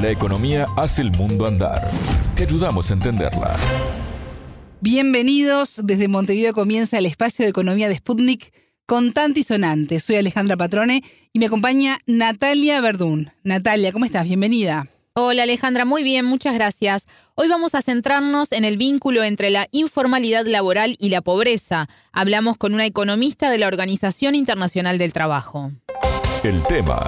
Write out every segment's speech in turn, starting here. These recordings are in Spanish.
La economía hace el mundo andar. Te ayudamos a entenderla. Bienvenidos. Desde Montevideo comienza el espacio de economía de Sputnik con y sonante. Soy Alejandra Patrone y me acompaña Natalia Verdún. Natalia, ¿cómo estás? Bienvenida. Hola Alejandra, muy bien, muchas gracias. Hoy vamos a centrarnos en el vínculo entre la informalidad laboral y la pobreza. Hablamos con una economista de la Organización Internacional del Trabajo. El tema.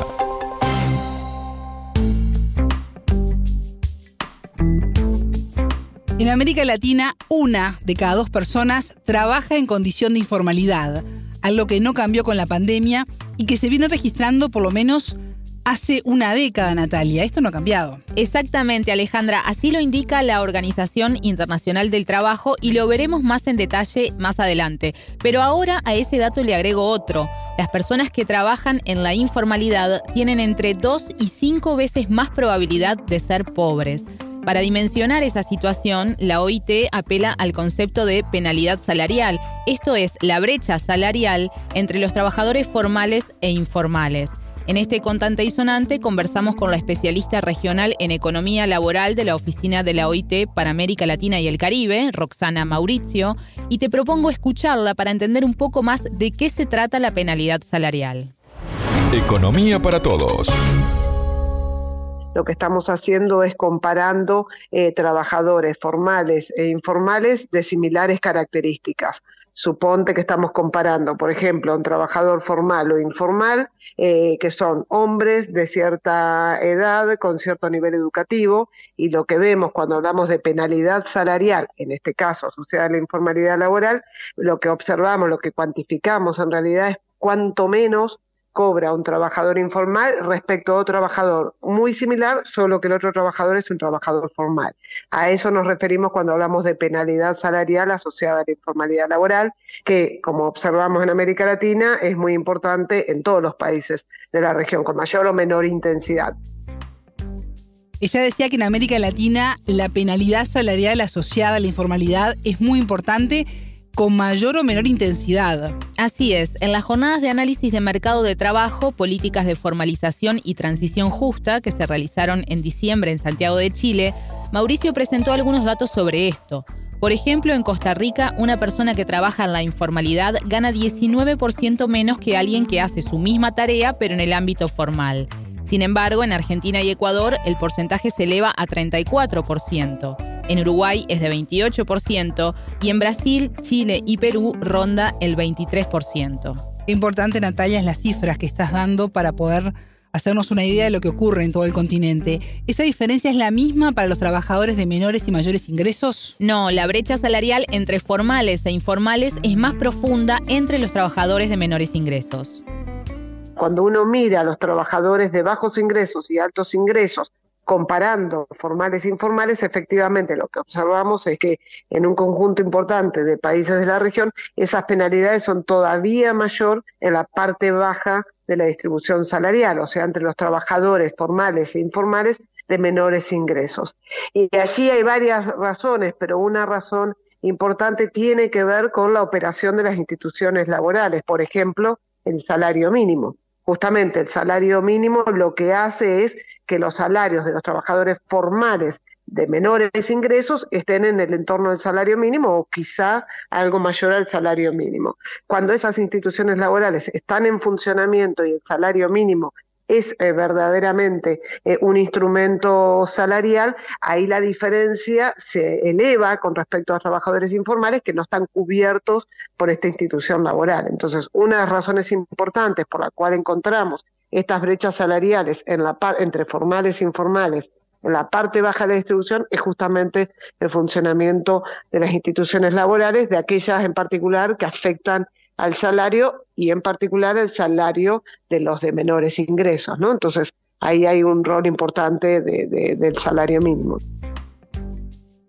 En América Latina, una de cada dos personas trabaja en condición de informalidad, algo que no cambió con la pandemia y que se viene registrando por lo menos hace una década, Natalia. Esto no ha cambiado. Exactamente, Alejandra. Así lo indica la Organización Internacional del Trabajo y lo veremos más en detalle más adelante. Pero ahora a ese dato le agrego otro. Las personas que trabajan en la informalidad tienen entre dos y cinco veces más probabilidad de ser pobres. Para dimensionar esa situación, la OIT apela al concepto de penalidad salarial, esto es, la brecha salarial entre los trabajadores formales e informales. En este contante y sonante conversamos con la especialista regional en economía laboral de la Oficina de la OIT para América Latina y el Caribe, Roxana Mauricio, y te propongo escucharla para entender un poco más de qué se trata la penalidad salarial. Economía para todos lo que estamos haciendo es comparando eh, trabajadores formales e informales de similares características. Suponte que estamos comparando, por ejemplo, un trabajador formal o informal, eh, que son hombres de cierta edad, con cierto nivel educativo, y lo que vemos cuando hablamos de penalidad salarial, en este caso asociada a la informalidad laboral, lo que observamos, lo que cuantificamos en realidad es cuánto menos cobra un trabajador informal respecto a otro trabajador muy similar, solo que el otro trabajador es un trabajador formal. A eso nos referimos cuando hablamos de penalidad salarial asociada a la informalidad laboral, que como observamos en América Latina es muy importante en todos los países de la región, con mayor o menor intensidad. Ella decía que en América Latina la penalidad salarial asociada a la informalidad es muy importante con mayor o menor intensidad. Así es, en las jornadas de análisis de mercado de trabajo, políticas de formalización y transición justa que se realizaron en diciembre en Santiago de Chile, Mauricio presentó algunos datos sobre esto. Por ejemplo, en Costa Rica, una persona que trabaja en la informalidad gana 19% menos que alguien que hace su misma tarea pero en el ámbito formal. Sin embargo, en Argentina y Ecuador el porcentaje se eleva a 34% en Uruguay es de 28% y en Brasil, Chile y Perú ronda el 23%. Qué importante, Natalia, es las cifras que estás dando para poder hacernos una idea de lo que ocurre en todo el continente. ¿Esa diferencia es la misma para los trabajadores de menores y mayores ingresos? No, la brecha salarial entre formales e informales es más profunda entre los trabajadores de menores ingresos. Cuando uno mira a los trabajadores de bajos ingresos y altos ingresos comparando formales e informales, efectivamente lo que observamos es que en un conjunto importante de países de la región, esas penalidades son todavía mayor en la parte baja de la distribución salarial, o sea, entre los trabajadores formales e informales de menores ingresos. Y allí hay varias razones, pero una razón importante tiene que ver con la operación de las instituciones laborales, por ejemplo, el salario mínimo justamente el salario mínimo lo que hace es que los salarios de los trabajadores formales de menores ingresos estén en el entorno del salario mínimo o quizá algo mayor al salario mínimo. Cuando esas instituciones laborales están en funcionamiento y el salario mínimo es eh, verdaderamente eh, un instrumento salarial, ahí la diferencia se eleva con respecto a los trabajadores informales que no están cubiertos por esta institución laboral. Entonces, una de las razones importantes por la cual encontramos estas brechas salariales en la entre formales e informales en la parte baja de la distribución es justamente el funcionamiento de las instituciones laborales, de aquellas en particular que afectan al salario y en particular el salario de los de menores ingresos, ¿no? Entonces ahí hay un rol importante del salario mínimo.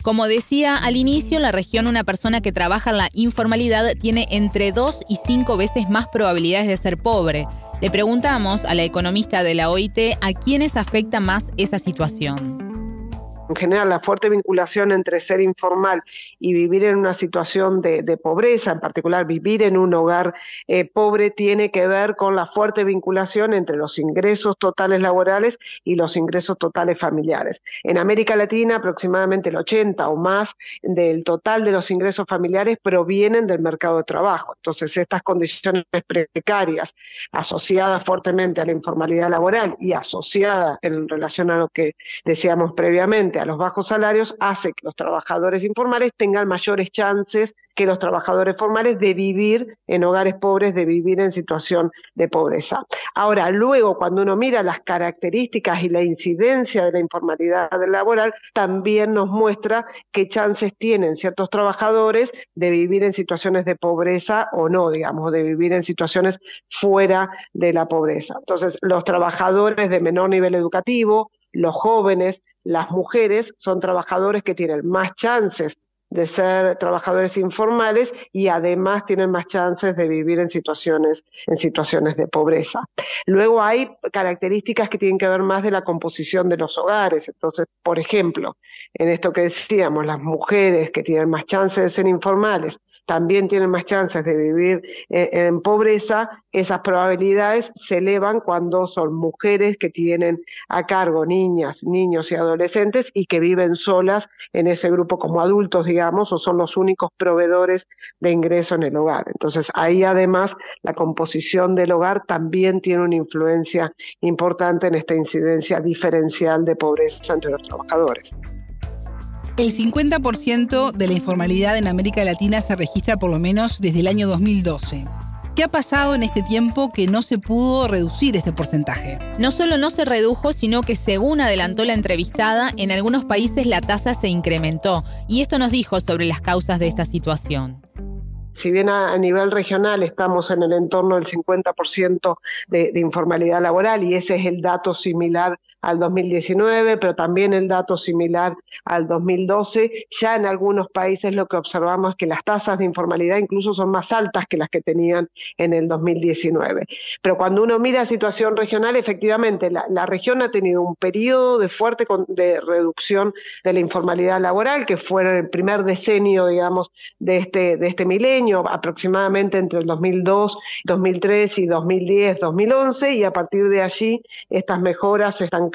Como decía al inicio, en la región una persona que trabaja en la informalidad tiene entre dos y cinco veces más probabilidades de ser pobre. Le preguntamos a la economista de la OIT a quiénes afecta más esa situación general la fuerte vinculación entre ser informal y vivir en una situación de, pobreza, en particular vivir en un hogar eh, pobre, tiene que ver con la fuerte vinculación entre los ingresos totales laborales y los ingresos totales familiares. En América Latina aproximadamente el 80 o más del total de los ingresos familiares provienen del mercado de trabajo. Entonces estas condiciones precarias asociadas fuertemente a la informalidad laboral y asociadas en relación a lo que decíamos previamente, a los bajos salarios, hace que los trabajadores informales tengan mayores chances que los trabajadores formales de vivir en hogares pobres, de vivir en situación de pobreza. Ahora, luego, cuando uno mira las características y la incidencia de la informalidad laboral, también nos muestra qué chances tienen ciertos trabajadores de vivir en situaciones de pobreza o no, digamos, de vivir en situaciones fuera de la pobreza. Entonces, los trabajadores de menor nivel educativo, los jóvenes, las mujeres son trabajadores que tienen más chances de ser trabajadores informales y además tienen más chances de vivir en situaciones, en situaciones de pobreza. Luego hay características que tienen que ver más de la composición de los hogares. Entonces, por ejemplo, en esto que decíamos, las mujeres que tienen más chances de ser informales también tienen más chances de vivir eh, en pobreza, esas probabilidades se elevan cuando son mujeres que tienen a cargo niñas, niños y adolescentes y que viven solas en ese grupo como adultos, digamos, o son los únicos proveedores de ingreso en el hogar. Entonces, ahí además la composición del hogar también tiene una influencia importante en esta incidencia diferencial de pobreza entre los trabajadores. El 50% de la informalidad en América Latina se registra por lo menos desde el año 2012. ¿Qué ha pasado en este tiempo que no se pudo reducir este porcentaje? No solo no se redujo, sino que según adelantó la entrevistada, en algunos países la tasa se incrementó. Y esto nos dijo sobre las causas de esta situación si bien a, nivel regional estamos en el entorno del 50% de, de, informalidad laboral y ese es el dato similar al 2019, pero también el dato similar al 2012. Ya en algunos países lo que observamos es que las tasas de informalidad incluso son más altas que las que tenían en el 2019. Pero cuando uno mira la situación regional, efectivamente, la, región ha tenido un periodo de fuerte de reducción de la informalidad laboral, que fue el primer decenio, digamos, de este, de este milenio, aproximadamente entre el 2002, 2003 y 2010, 2011, y a partir de allí estas mejoras están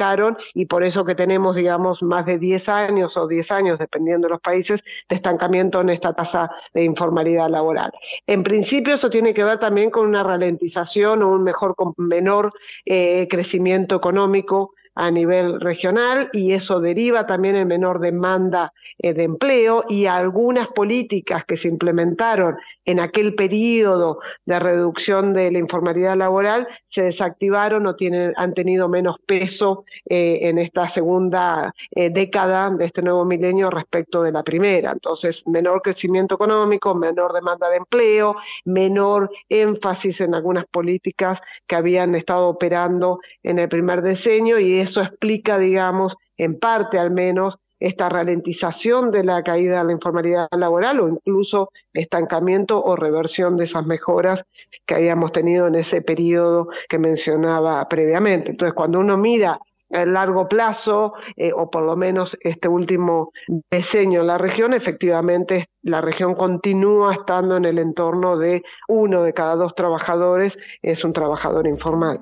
y por eso que tenemos, digamos, más de 10 años o 10 años, dependiendo de los países, de estancamiento en esta tasa de informalidad laboral. En principio eso tiene que ver también con una ralentización o un mejor, menor eh, crecimiento económico a nivel regional y eso deriva también en menor demanda eh, de empleo y algunas políticas que se implementaron en aquel periodo de reducción de la informalidad laboral se desactivaron o tienen, han tenido menos peso eh, en esta segunda eh, década de este nuevo milenio respecto de la primera. Entonces, menor crecimiento económico, menor demanda de empleo, menor énfasis en algunas políticas que habían estado operando en el primer decenio y eso explica, digamos, en parte al menos, esta ralentización de la caída de la informalidad laboral o incluso estancamiento o reversión de esas mejoras que habíamos tenido en ese periodo que mencionaba previamente. Entonces, cuando uno mira a largo plazo, eh, o por lo menos este último diseño en la región, efectivamente la región continúa estando en el entorno de uno de cada dos trabajadores es un trabajador informal.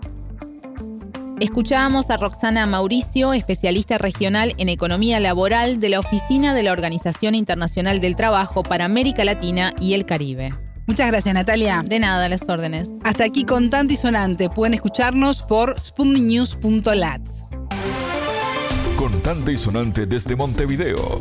Escuchábamos a Roxana Mauricio, especialista regional en economía laboral de la Oficina de la Organización Internacional del Trabajo para América Latina y el Caribe. Muchas gracias, Natalia. De nada, las órdenes. Hasta aquí Contante y Sonante. Pueden escucharnos por spundinews.lat. Contante y Sonante desde Montevideo.